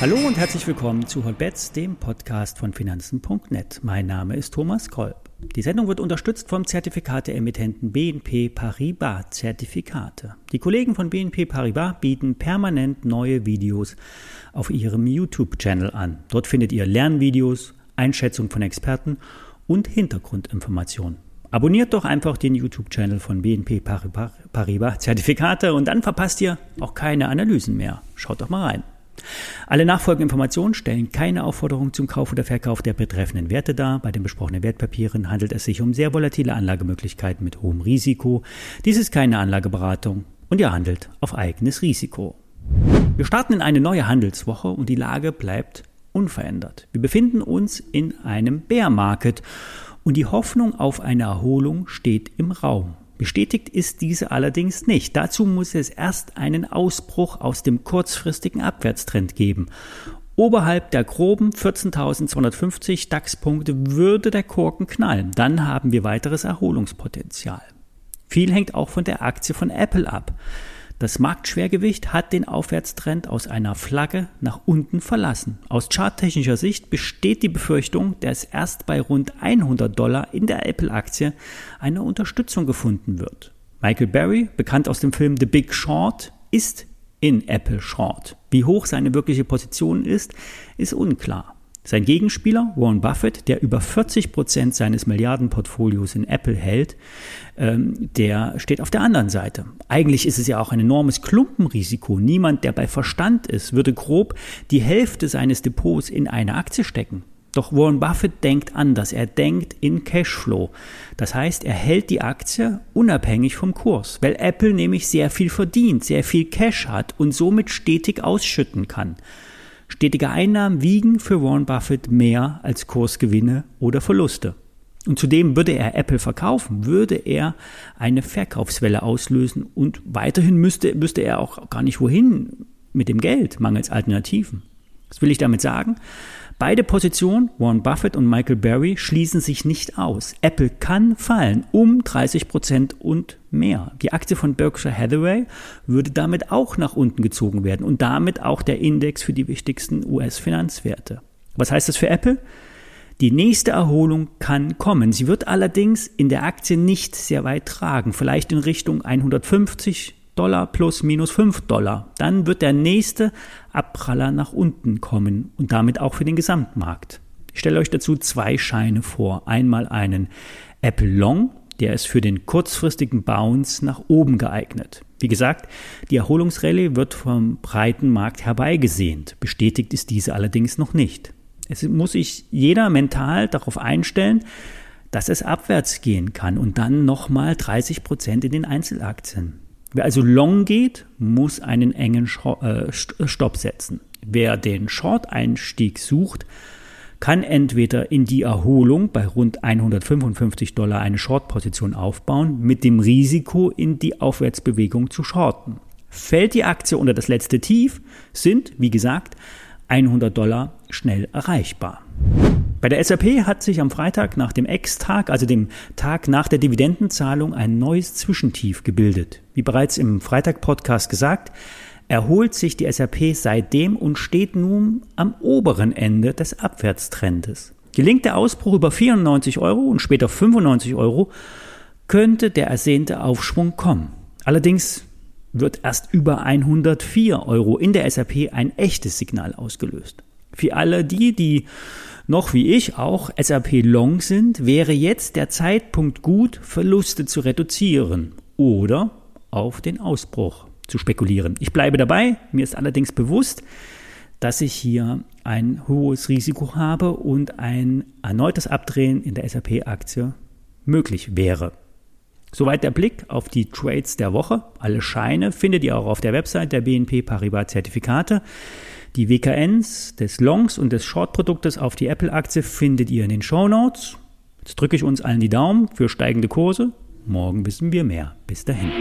Hallo und herzlich willkommen zu Hotbets, dem Podcast von Finanzen.net. Mein Name ist Thomas Kolb. Die Sendung wird unterstützt vom Zertifikateemittenten BNP Paribas Zertifikate. Die Kollegen von BNP Paribas bieten permanent neue Videos auf ihrem YouTube-Channel an. Dort findet ihr Lernvideos, Einschätzung von Experten und Hintergrundinformationen. Abonniert doch einfach den YouTube-Channel von BNP Paribas Zertifikate und dann verpasst ihr auch keine Analysen mehr. Schaut doch mal rein. Alle nachfolgenden Informationen stellen keine Aufforderung zum Kauf oder Verkauf der betreffenden Werte dar. Bei den besprochenen Wertpapieren handelt es sich um sehr volatile Anlagemöglichkeiten mit hohem Risiko. Dies ist keine Anlageberatung und ihr handelt auf eigenes Risiko. Wir starten in eine neue Handelswoche und die Lage bleibt unverändert. Wir befinden uns in einem Bear Market und die Hoffnung auf eine Erholung steht im Raum. Bestätigt ist diese allerdings nicht. Dazu muss es erst einen Ausbruch aus dem kurzfristigen Abwärtstrend geben. Oberhalb der groben 14.250 DAX-Punkte würde der Korken knallen. Dann haben wir weiteres Erholungspotenzial. Viel hängt auch von der Aktie von Apple ab. Das Marktschwergewicht hat den Aufwärtstrend aus einer Flagge nach unten verlassen. Aus charttechnischer Sicht besteht die Befürchtung, dass erst bei rund 100 Dollar in der Apple-Aktie eine Unterstützung gefunden wird. Michael Berry, bekannt aus dem Film The Big Short, ist in Apple Short. Wie hoch seine wirkliche Position ist, ist unklar. Sein Gegenspieler Warren Buffett, der über 40 Prozent seines Milliardenportfolios in Apple hält, ähm, der steht auf der anderen Seite. Eigentlich ist es ja auch ein enormes Klumpenrisiko. Niemand, der bei Verstand ist, würde grob die Hälfte seines Depots in eine Aktie stecken. Doch Warren Buffett denkt anders. Er denkt in Cashflow. Das heißt, er hält die Aktie unabhängig vom Kurs, weil Apple nämlich sehr viel verdient, sehr viel Cash hat und somit stetig ausschütten kann. Stetige Einnahmen wiegen für Warren Buffett mehr als Kursgewinne oder Verluste. Und zudem würde er Apple verkaufen, würde er eine Verkaufswelle auslösen und weiterhin müsste, müsste er auch gar nicht wohin mit dem Geld, mangels Alternativen. Was will ich damit sagen? Beide Positionen, Warren Buffett und Michael Berry, schließen sich nicht aus. Apple kann fallen um 30 Prozent und mehr. Die Aktie von Berkshire Hathaway würde damit auch nach unten gezogen werden und damit auch der Index für die wichtigsten US-Finanzwerte. Was heißt das für Apple? Die nächste Erholung kann kommen. Sie wird allerdings in der Aktie nicht sehr weit tragen, vielleicht in Richtung 150 Dollar plus minus 5 Dollar. Dann wird der nächste Abpraller nach unten kommen und damit auch für den Gesamtmarkt. Ich stelle euch dazu zwei Scheine vor. Einmal einen Apple Long, der ist für den kurzfristigen Bounce nach oben geeignet. Wie gesagt, die Erholungsrallye wird vom breiten Markt herbeigesehnt. Bestätigt ist diese allerdings noch nicht. Es muss sich jeder mental darauf einstellen, dass es abwärts gehen kann und dann nochmal 30 Prozent in den Einzelaktien. Wer also long geht, muss einen engen äh, Stopp setzen. Wer den Short-Einstieg sucht, kann entweder in die Erholung bei rund 155 Dollar eine Short-Position aufbauen, mit dem Risiko in die Aufwärtsbewegung zu shorten. Fällt die Aktie unter das letzte Tief, sind, wie gesagt, 100 Dollar schnell erreichbar. Bei der SAP hat sich am Freitag nach dem Ex-Tag, also dem Tag nach der Dividendenzahlung, ein neues Zwischentief gebildet. Wie bereits im Freitag-Podcast gesagt, erholt sich die SAP seitdem und steht nun am oberen Ende des Abwärtstrendes. Gelingt der Ausbruch über 94 Euro und später 95 Euro, könnte der ersehnte Aufschwung kommen. Allerdings wird erst über 104 Euro in der SAP ein echtes Signal ausgelöst. Für alle die, die noch wie ich auch SAP Long sind, wäre jetzt der Zeitpunkt gut, Verluste zu reduzieren oder auf den Ausbruch zu spekulieren. Ich bleibe dabei, mir ist allerdings bewusst, dass ich hier ein hohes Risiko habe und ein erneutes Abdrehen in der SAP-Aktie möglich wäre. Soweit der Blick auf die Trades der Woche. Alle Scheine findet ihr auch auf der Website der BNP Paribas Zertifikate. Die WKNs des Longs und des Short-Produktes auf die Apple-Aktie findet ihr in den Show Notes. Jetzt drücke ich uns allen die Daumen für steigende Kurse. Morgen wissen wir mehr. Bis dahin.